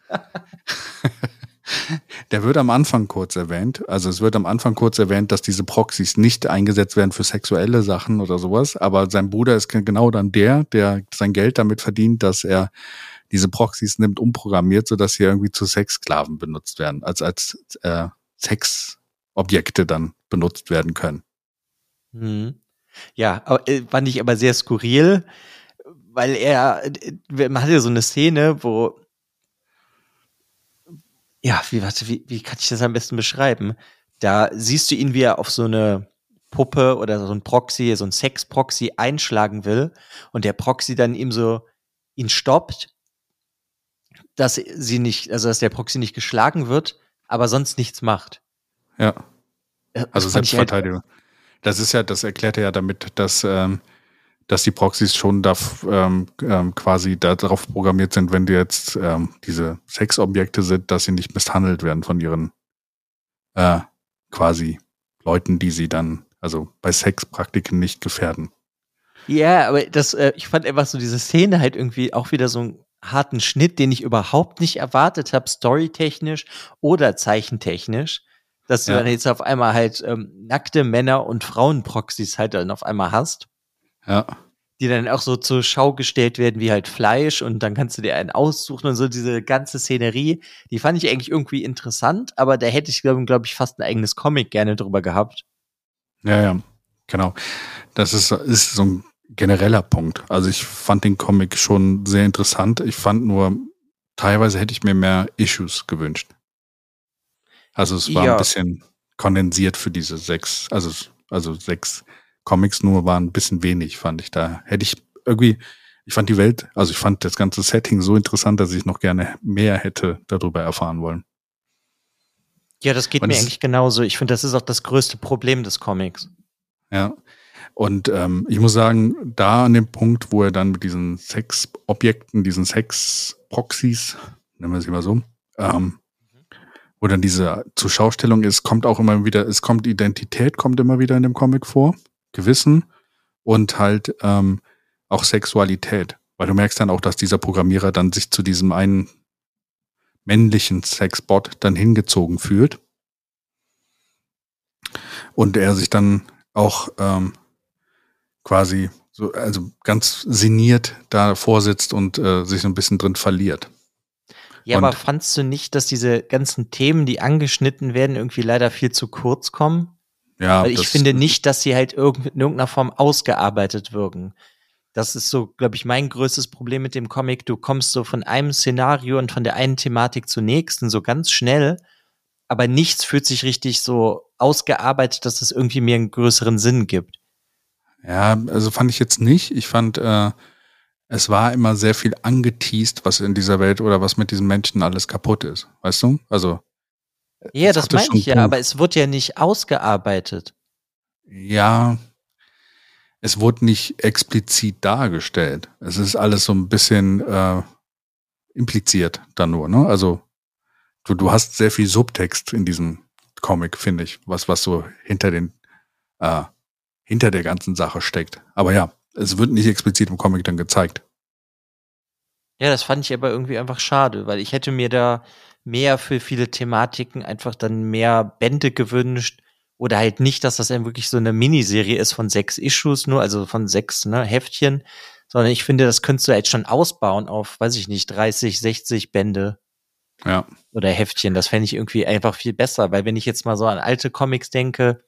Der wird am Anfang kurz erwähnt. Also es wird am Anfang kurz erwähnt, dass diese Proxys nicht eingesetzt werden für sexuelle Sachen oder sowas. Aber sein Bruder ist genau dann der, der sein Geld damit verdient, dass er diese Proxys nimmt, umprogrammiert, sodass sie irgendwie zu Sexsklaven benutzt werden, als als äh, Sexobjekte dann benutzt werden können. Hm. Ja, äh, fand ich aber sehr skurril, weil er, äh, man hat ja so eine Szene, wo ja, wie, warte, wie, wie kann ich das am besten beschreiben? Da siehst du ihn, wie er auf so eine Puppe oder so ein Proxy, so ein Sex-Proxy einschlagen will und der Proxy dann ihm so ihn stoppt, dass sie nicht, also dass der Proxy nicht geschlagen wird, aber sonst nichts macht. Ja. Äh, also halt Selbstverteidigung. Halt das ist ja, das erklärt er ja damit, dass ähm, dass die Proxys schon da ähm, ähm, quasi darauf programmiert sind, wenn die jetzt ähm, diese Sexobjekte sind, dass sie nicht misshandelt werden von ihren äh, quasi Leuten, die sie dann, also bei Sexpraktiken nicht gefährden. Ja, aber das, äh, ich fand einfach so diese Szene halt irgendwie auch wieder so einen harten Schnitt, den ich überhaupt nicht erwartet habe, storytechnisch oder zeichentechnisch, dass du ja. dann jetzt auf einmal halt ähm, nackte Männer und Frauenproxys halt dann auf einmal hast. Ja. Die dann auch so zur Schau gestellt werden wie halt Fleisch und dann kannst du dir einen aussuchen und so diese ganze Szenerie, die fand ich eigentlich irgendwie interessant, aber da hätte ich, glaube glaub ich, fast ein eigenes Comic gerne drüber gehabt. Ja, ja, genau. Das ist, ist so ein genereller Punkt. Also ich fand den Comic schon sehr interessant. Ich fand nur, teilweise hätte ich mir mehr Issues gewünscht. Also es war ja. ein bisschen kondensiert für diese sechs, also, also sechs Comics nur waren ein bisschen wenig, fand ich. Da hätte ich irgendwie, ich fand die Welt, also ich fand das ganze Setting so interessant, dass ich noch gerne mehr hätte darüber erfahren wollen. Ja, das geht und mir eigentlich genauso. Ich finde, das ist auch das größte Problem des Comics. Ja. Und ähm, ich muss sagen, da an dem Punkt, wo er dann mit diesen Sexobjekten, diesen Sex-Proxys, nennen wir sie mal so, ähm, wo dann diese Zuschaustellung ist, kommt auch immer wieder, es kommt Identität, kommt immer wieder in dem Comic vor. Gewissen und halt ähm, auch Sexualität. Weil du merkst dann auch, dass dieser Programmierer dann sich zu diesem einen männlichen Sexbot dann hingezogen fühlt. Und er sich dann auch ähm, quasi so, also ganz sinniert da vorsitzt und äh, sich so ein bisschen drin verliert. Ja, und aber fandst du nicht, dass diese ganzen Themen, die angeschnitten werden, irgendwie leider viel zu kurz kommen? Ja. Weil ich finde nicht, dass sie halt in irgendeiner Form ausgearbeitet wirken. Das ist so, glaube ich, mein größtes Problem mit dem Comic. Du kommst so von einem Szenario und von der einen Thematik zur nächsten so ganz schnell, aber nichts fühlt sich richtig so ausgearbeitet, dass es irgendwie mir einen größeren Sinn gibt. Ja, also fand ich jetzt nicht. Ich fand, äh, es war immer sehr viel angeteased, was in dieser Welt oder was mit diesen Menschen alles kaputt ist. Weißt du? Also. Ja, das meine ich ja, aber es wird ja nicht ausgearbeitet. Ja, es wurde nicht explizit dargestellt. Es ist alles so ein bisschen äh, impliziert dann nur, ne? Also du, du hast sehr viel Subtext in diesem Comic, finde ich, was, was so hinter den, äh, hinter der ganzen Sache steckt. Aber ja, es wird nicht explizit im Comic dann gezeigt. Ja, das fand ich aber irgendwie einfach schade, weil ich hätte mir da mehr für viele Thematiken einfach dann mehr Bände gewünscht, oder halt nicht, dass das dann wirklich so eine Miniserie ist von sechs Issues nur, also von sechs ne, Heftchen, sondern ich finde, das könntest du jetzt schon ausbauen auf, weiß ich nicht, 30, 60 Bände. Ja. Oder Heftchen. Das fände ich irgendwie einfach viel besser, weil wenn ich jetzt mal so an alte Comics denke,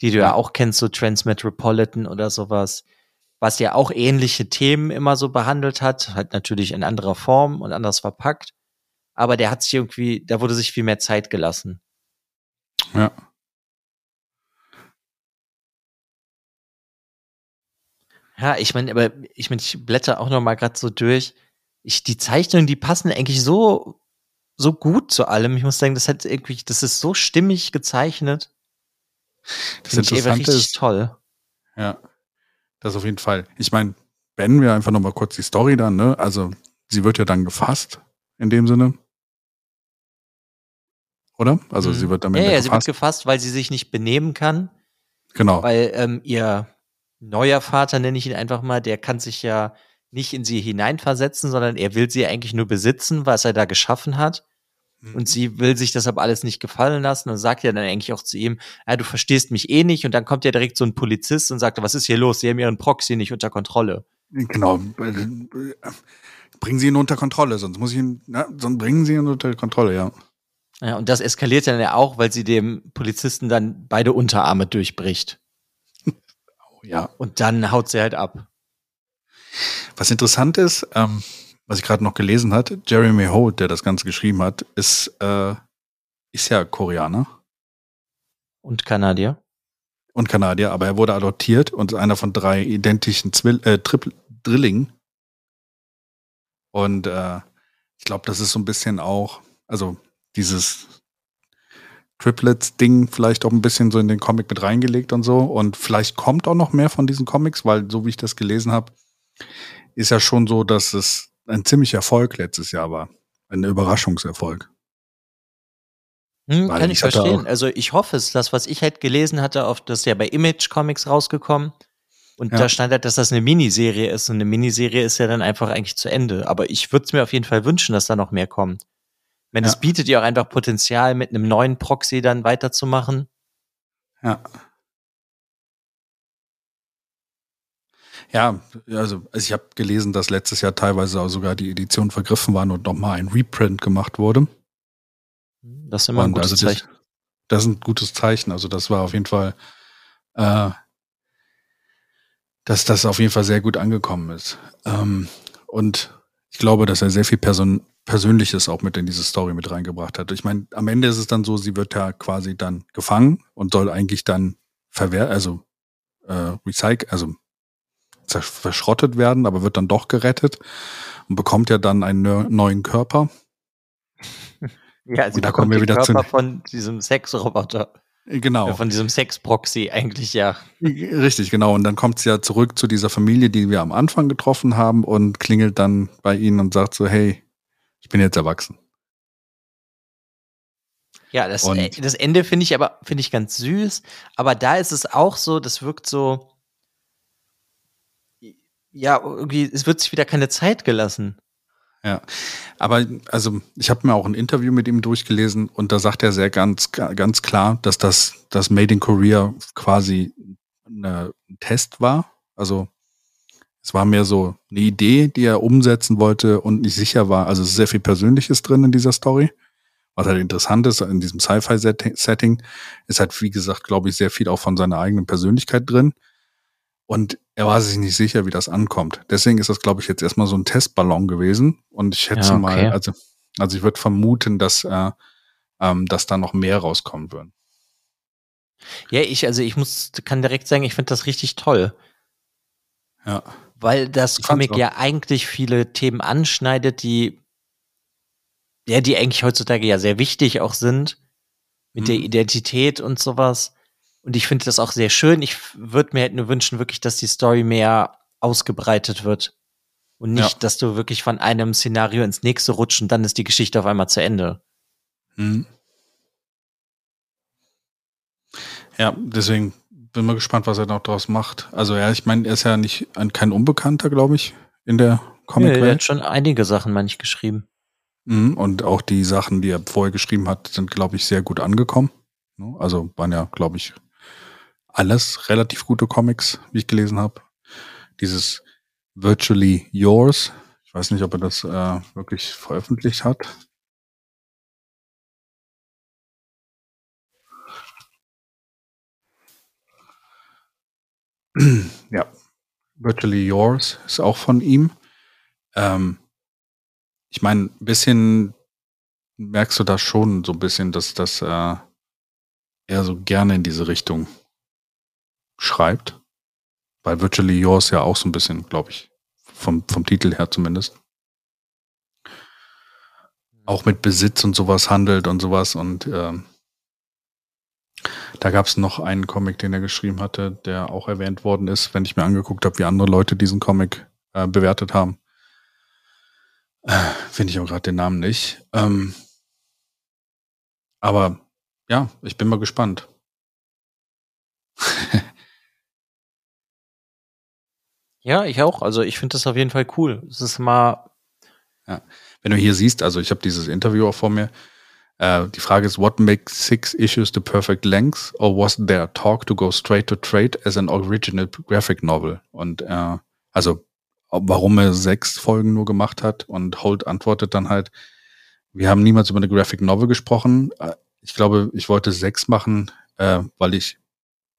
die du ja auch kennst, so Transmetropolitan oder sowas, was ja auch ähnliche Themen immer so behandelt hat, halt natürlich in anderer Form und anders verpackt. Aber der hat sich irgendwie, da wurde sich viel mehr Zeit gelassen. Ja. Ja, ich meine, aber ich meine, ich blätter auch noch mal gerade so durch. Ich, die Zeichnungen, die passen eigentlich so, so gut zu allem. Ich muss sagen, das hat irgendwie, das ist so stimmig gezeichnet. Das ist ich richtig ist, toll. Ja, das auf jeden Fall. Ich meine, beenden wir einfach noch mal kurz die Story dann, ne? Also, sie wird ja dann gefasst, in dem Sinne. Oder? Also, mhm. sie wird damit ja, ja, gefasst. sie wird gefasst, weil sie sich nicht benehmen kann. Genau. Weil ähm, ihr neuer Vater, nenne ich ihn einfach mal, der kann sich ja nicht in sie hineinversetzen, sondern er will sie eigentlich nur besitzen, was er da geschaffen hat. Mhm. Und sie will sich deshalb alles nicht gefallen lassen und sagt ja dann eigentlich auch zu ihm, ja, du verstehst mich eh nicht. Und dann kommt ja direkt so ein Polizist und sagt, was ist hier los? Sie haben ihren Proxy nicht unter Kontrolle. Genau. Bringen Sie ihn unter Kontrolle, sonst muss ich ihn, na, sonst bringen Sie ihn unter Kontrolle, ja. Ja, und das eskaliert dann ja auch, weil sie dem Polizisten dann beide Unterarme durchbricht ja. Und dann haut sie halt ab. Was interessant ist, ähm, was ich gerade noch gelesen hat, Jeremy Holt, der das Ganze geschrieben hat, ist, äh, ist ja Koreaner. Und Kanadier. Und Kanadier, aber er wurde adoptiert und ist einer von drei identischen Zwill äh, Drillingen. Und äh, ich glaube, das ist so ein bisschen auch, also dieses Triplets-Ding vielleicht auch ein bisschen so in den Comic mit reingelegt und so. Und vielleicht kommt auch noch mehr von diesen Comics, weil so wie ich das gelesen habe, ist ja schon so, dass es ein ziemlicher Erfolg letztes Jahr war. Ein Überraschungserfolg. Hm, kann ich, verstehen. Also ich hoffe es. Das, was ich halt gelesen hatte, auf das ist ja bei Image Comics rausgekommen. Und ja. da stand halt, dass das eine Miniserie ist. Und eine Miniserie ist ja dann einfach eigentlich zu Ende. Aber ich würde es mir auf jeden Fall wünschen, dass da noch mehr kommt. Wenn ja. es bietet ja auch einfach Potenzial, mit einem neuen Proxy dann weiterzumachen. Ja. Ja, also, also ich habe gelesen, dass letztes Jahr teilweise auch sogar die Edition vergriffen waren und nochmal ein Reprint gemacht wurde. Das ist immer ein gutes also Zeichen. Das, das, ist ein gutes Zeichen. Also das war auf jeden Fall, äh, dass das auf jeden Fall sehr gut angekommen ist. Ähm, und ich glaube, dass er sehr viel Person Persönliches auch mit in diese Story mit reingebracht hat. Ich meine, am Ende ist es dann so, sie wird ja quasi dann gefangen und soll eigentlich dann verwehrt, also äh, recycle, also verschrottet werden, aber wird dann doch gerettet und bekommt ja dann einen neuen Körper. Ja, also da kommen wir wieder Körper zu von diesem Sexroboter. Genau. Von diesem Sex-Proxy eigentlich, ja. Richtig, genau. Und dann kommt sie ja zurück zu dieser Familie, die wir am Anfang getroffen haben und klingelt dann bei ihnen und sagt so, hey, ich bin jetzt erwachsen. Ja, das, äh, das Ende finde ich aber, finde ich ganz süß. Aber da ist es auch so, das wirkt so, ja, irgendwie, es wird sich wieder keine Zeit gelassen. Ja, aber also ich habe mir auch ein Interview mit ihm durchgelesen und da sagt er sehr ganz ganz klar, dass das das Made in Korea quasi ein Test war. Also es war mehr so eine Idee, die er umsetzen wollte und nicht sicher war. Also sehr viel Persönliches drin in dieser Story. Was halt interessant ist in diesem Sci-Fi-Setting, ist halt, wie gesagt, glaube ich, sehr viel auch von seiner eigenen Persönlichkeit drin. Und er war sich nicht sicher, wie das ankommt. Deswegen ist das, glaube ich, jetzt erstmal so ein Testballon gewesen. Und ich schätze ja, okay. mal, also, also ich würde vermuten, dass, äh, ähm, dass da noch mehr rauskommen würden. Ja, ich, also ich muss, kann direkt sagen, ich finde das richtig toll. Ja. Weil das ich Comic ja eigentlich viele Themen anschneidet, die, ja, die eigentlich heutzutage ja sehr wichtig auch sind. Mit mhm. der Identität und sowas. Und ich finde das auch sehr schön. Ich würde mir halt nur wünschen, wirklich, dass die Story mehr ausgebreitet wird. Und nicht, ja. dass du wirklich von einem Szenario ins nächste rutschst und dann ist die Geschichte auf einmal zu Ende. Mhm. Ja, deswegen bin mal gespannt, was er noch draus macht. Also ja, ich meine, er ist ja nicht ein, kein Unbekannter, glaube ich, in der Comicwelt. Ja, er hat schon einige Sachen, meine ich, geschrieben. Mhm, und auch die Sachen, die er vorher geschrieben hat, sind, glaube ich, sehr gut angekommen. Ne? Also waren ja, glaube ich, alles relativ gute Comics, wie ich gelesen habe. Dieses Virtually Yours, ich weiß nicht, ob er das äh, wirklich veröffentlicht hat. ja, Virtually Yours ist auch von ihm. Ähm, ich meine, ein bisschen merkst du da schon so ein bisschen, dass das äh, er so gerne in diese Richtung schreibt. Weil Virtually Yours ja auch so ein bisschen, glaube ich, vom, vom Titel her zumindest. Auch mit Besitz und sowas handelt und sowas und ähm, da gab es noch einen Comic, den er geschrieben hatte, der auch erwähnt worden ist, wenn ich mir angeguckt habe, wie andere Leute diesen Comic äh, bewertet haben. Äh, Finde ich auch gerade den Namen nicht. Ähm, aber ja, ich bin mal gespannt. ja, ich auch. Also ich finde das auf jeden Fall cool. Es ist mal. Ja. Wenn du hier siehst, also ich habe dieses Interview auch vor mir, Uh, die Frage ist, what makes six issues the perfect length? Or was there talk to go straight to trade as an original graphic novel? Und uh, also, warum er sechs Folgen nur gemacht hat und Holt antwortet dann halt, wir haben niemals über eine Graphic Novel gesprochen. Uh, ich glaube, ich wollte sechs machen, weil ich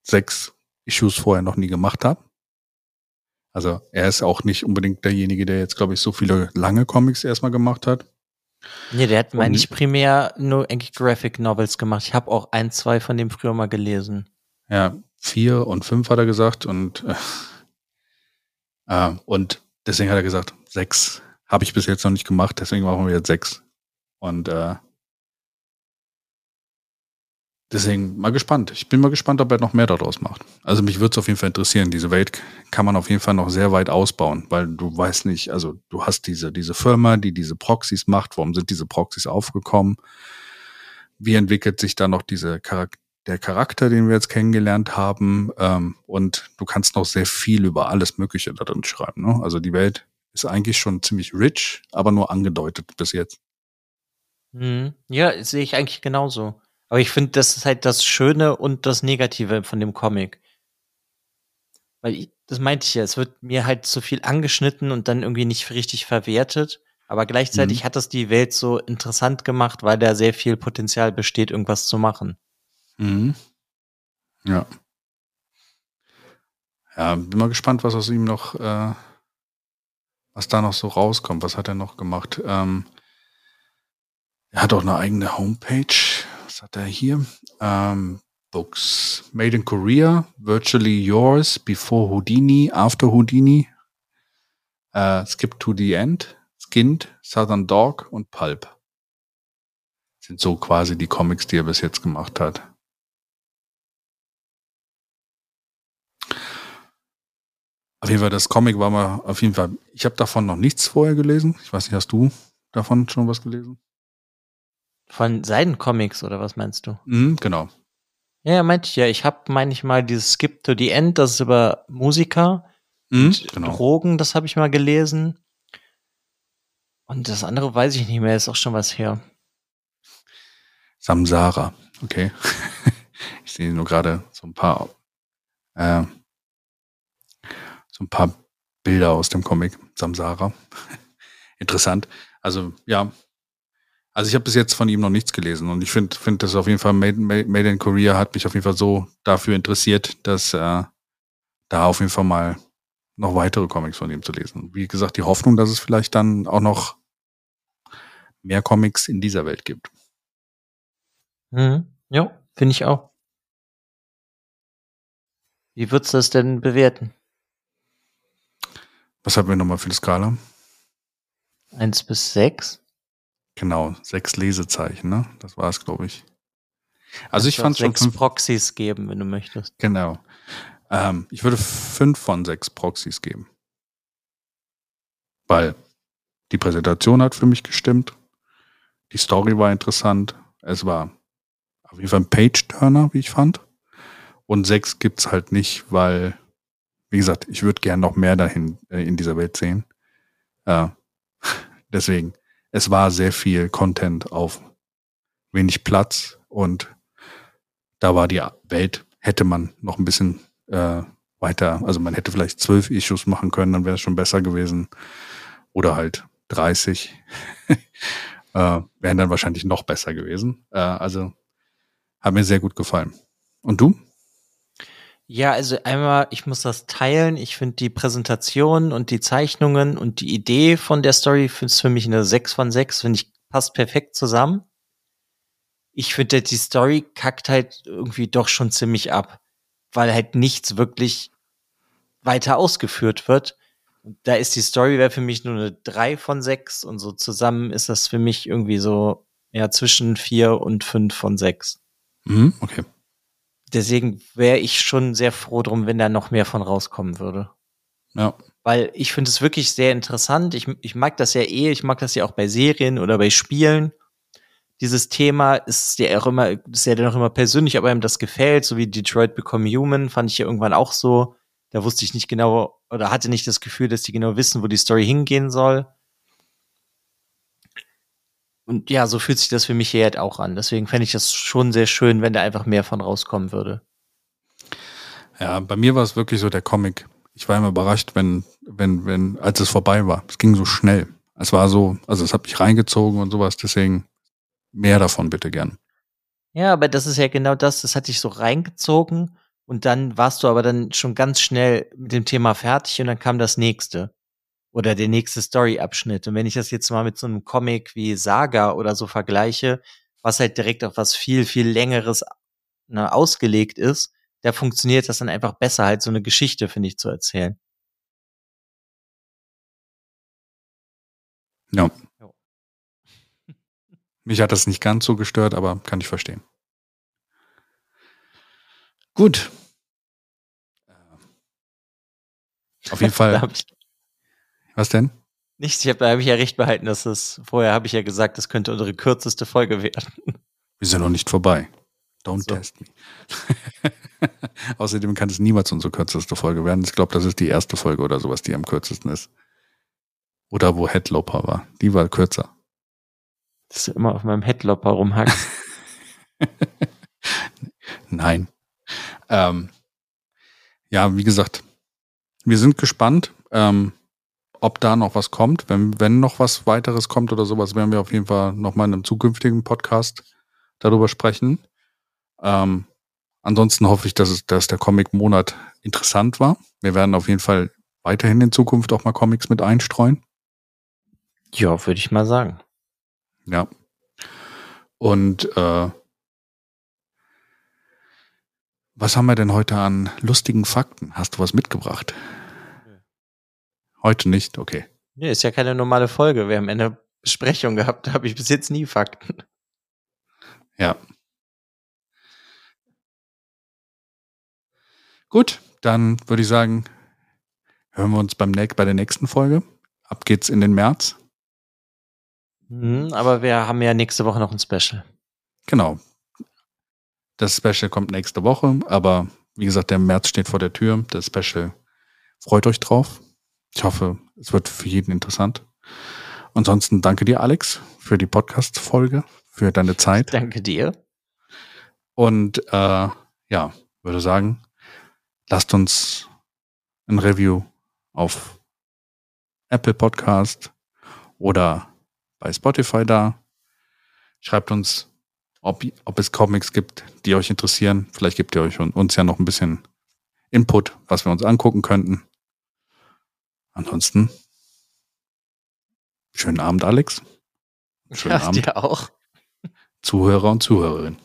sechs Issues vorher noch nie gemacht habe. Also er ist auch nicht unbedingt derjenige, der jetzt, glaube ich, so viele lange Comics erstmal gemacht hat. Nee, der hat, meine ich, primär nur eigentlich Graphic Novels gemacht. Ich habe auch ein, zwei von dem früher mal gelesen. Ja, vier und fünf hat er gesagt und, äh, äh, und deswegen hat er gesagt, sechs habe ich bis jetzt noch nicht gemacht, deswegen machen wir jetzt sechs. Und äh, Deswegen mal gespannt. Ich bin mal gespannt, ob er noch mehr daraus macht. Also mich würde es auf jeden Fall interessieren. Diese Welt kann man auf jeden Fall noch sehr weit ausbauen, weil du weißt nicht, also du hast diese, diese Firma, die diese Proxys macht. Warum sind diese Proxys aufgekommen? Wie entwickelt sich da noch diese Charakter, der Charakter, den wir jetzt kennengelernt haben? Ähm, und du kannst noch sehr viel über alles Mögliche da drin schreiben. Ne? Also die Welt ist eigentlich schon ziemlich rich, aber nur angedeutet bis jetzt. Mhm. Ja, sehe ich eigentlich genauso. Aber ich finde, das ist halt das Schöne und das Negative von dem Comic. Weil ich, das meinte ich ja, es wird mir halt zu viel angeschnitten und dann irgendwie nicht richtig verwertet. Aber gleichzeitig mhm. hat das die Welt so interessant gemacht, weil da sehr viel Potenzial besteht, irgendwas zu machen. Mhm. Ja. Ja, bin mal gespannt, was aus ihm noch, äh, was da noch so rauskommt. Was hat er noch gemacht? Ähm, er hat auch eine eigene Homepage was hat er hier? Ähm, Books. Made in Korea, Virtually Yours, Before Houdini, After Houdini, äh, Skip to the End, Skinned, Southern Dog und Pulp. Sind so quasi die Comics, die er bis jetzt gemacht hat. Auf jeden Fall, das Comic war mal auf jeden Fall. Ich habe davon noch nichts vorher gelesen. Ich weiß nicht, hast du davon schon was gelesen? Von seinen Comics oder was meinst du? Mhm, genau. Ja, meinte ich ja. Ich habe, meine ich mal, dieses Skip to the End, das ist über Musiker. Mhm, genau. Drogen, das habe ich mal gelesen. Und das andere weiß ich nicht mehr, ist auch schon was her. Samsara, okay. ich sehe nur gerade so ein paar. Äh, so ein paar Bilder aus dem Comic Samsara. Interessant. Also ja, also ich habe bis jetzt von ihm noch nichts gelesen und ich finde, finde das auf jeden Fall Made, Made, in Korea hat mich auf jeden Fall so dafür interessiert, dass äh, da auf jeden Fall mal noch weitere Comics von ihm zu lesen. Wie gesagt, die Hoffnung, dass es vielleicht dann auch noch mehr Comics in dieser Welt gibt. Mhm. Ja, finde ich auch. Wie würdest du das denn bewerten? Was haben wir nochmal für eine Skala? Eins bis sechs. Genau, sechs Lesezeichen, ne? Das war es, glaube ich. Also ich fand schon sechs Proxys geben, wenn du möchtest. Genau. Ähm, ich würde fünf von sechs Proxys geben. Weil die Präsentation hat für mich gestimmt. Die Story war interessant. Es war auf jeden Fall ein Page-Turner, wie ich fand. Und sechs gibt's halt nicht, weil, wie gesagt, ich würde gern noch mehr dahin äh, in dieser Welt sehen. Äh, deswegen es war sehr viel Content auf wenig Platz und da war die Welt, hätte man noch ein bisschen äh, weiter, also man hätte vielleicht zwölf Issues machen können, dann wäre es schon besser gewesen. Oder halt 30. äh, wären dann wahrscheinlich noch besser gewesen. Äh, also hat mir sehr gut gefallen. Und du? Ja, also einmal, ich muss das teilen. Ich finde die Präsentation und die Zeichnungen und die Idee von der Story ist für mich eine 6 von 6, finde ich, passt perfekt zusammen. Ich finde, die Story kackt halt irgendwie doch schon ziemlich ab, weil halt nichts wirklich weiter ausgeführt wird. Da ist die Story wäre für mich nur eine 3 von 6 und so zusammen ist das für mich irgendwie so ja zwischen 4 und 5 von 6. Mhm, okay deswegen wäre ich schon sehr froh drum, wenn da noch mehr von rauskommen würde. Ja. Weil ich finde es wirklich sehr interessant. Ich, ich mag das ja eh, ich mag das ja auch bei Serien oder bei Spielen. Dieses Thema ist ja auch immer, ist ja dann auch immer persönlich, ob einem das gefällt, so wie Detroit Become Human, fand ich ja irgendwann auch so. Da wusste ich nicht genau oder hatte nicht das Gefühl, dass die genau wissen, wo die Story hingehen soll. Und ja, so fühlt sich das für mich hier halt auch an. Deswegen fände ich das schon sehr schön, wenn da einfach mehr von rauskommen würde. Ja, bei mir war es wirklich so der Comic. Ich war immer überrascht, wenn, wenn, wenn, als es vorbei war. Es ging so schnell. Es war so, also es hat mich reingezogen und sowas, deswegen mehr davon bitte gern. Ja, aber das ist ja genau das, das hat dich so reingezogen und dann warst du aber dann schon ganz schnell mit dem Thema fertig und dann kam das nächste oder der nächste Story-Abschnitt. Und wenn ich das jetzt mal mit so einem Comic wie Saga oder so vergleiche, was halt direkt auf was viel, viel längeres ne, ausgelegt ist, da funktioniert das dann einfach besser, halt so eine Geschichte, finde ich, zu erzählen. Ja. Jo. Mich hat das nicht ganz so gestört, aber kann ich verstehen. Gut. Auf jeden Fall. Was denn? Nichts, ich habe hab ich ja recht behalten, dass es vorher habe ich ja gesagt, das könnte unsere kürzeste Folge werden. Wir sind noch nicht vorbei. Don't so. test me. Außerdem kann es niemals unsere kürzeste Folge werden. Ich glaube, das ist die erste Folge oder sowas, die am kürzesten ist. Oder wo Headlopper war. Die war kürzer. Dass du immer auf meinem Headlopper rumhackst. Nein. Ähm, ja, wie gesagt, wir sind gespannt. Ähm, ob da noch was kommt. Wenn, wenn noch was weiteres kommt oder sowas, werden wir auf jeden Fall nochmal in einem zukünftigen Podcast darüber sprechen. Ähm, ansonsten hoffe ich, dass, es, dass der Comic-Monat interessant war. Wir werden auf jeden Fall weiterhin in Zukunft auch mal Comics mit einstreuen. Ja, würde ich mal sagen. Ja. Und äh, was haben wir denn heute an lustigen Fakten? Hast du was mitgebracht? Heute nicht, okay. Nee, ist ja keine normale Folge. Wir haben eine Besprechung gehabt, da habe ich bis jetzt nie Fakten. Ja. Gut, dann würde ich sagen, hören wir uns beim bei der nächsten Folge. Ab geht's in den März. Mhm, aber wir haben ja nächste Woche noch ein Special. Genau. Das Special kommt nächste Woche, aber wie gesagt, der März steht vor der Tür. Das Special freut euch drauf. Ich hoffe, es wird für jeden interessant. Ansonsten danke dir, Alex, für die Podcast-Folge, für deine Zeit. Danke dir. Und äh, ja, würde sagen, lasst uns ein Review auf Apple Podcast oder bei Spotify da. Schreibt uns, ob, ob es Comics gibt, die euch interessieren. Vielleicht gibt ihr euch und uns ja noch ein bisschen Input, was wir uns angucken könnten. Ansonsten, schönen Abend, Alex. Schönen ja, Abend. Dir auch. Zuhörer und Zuhörerinnen.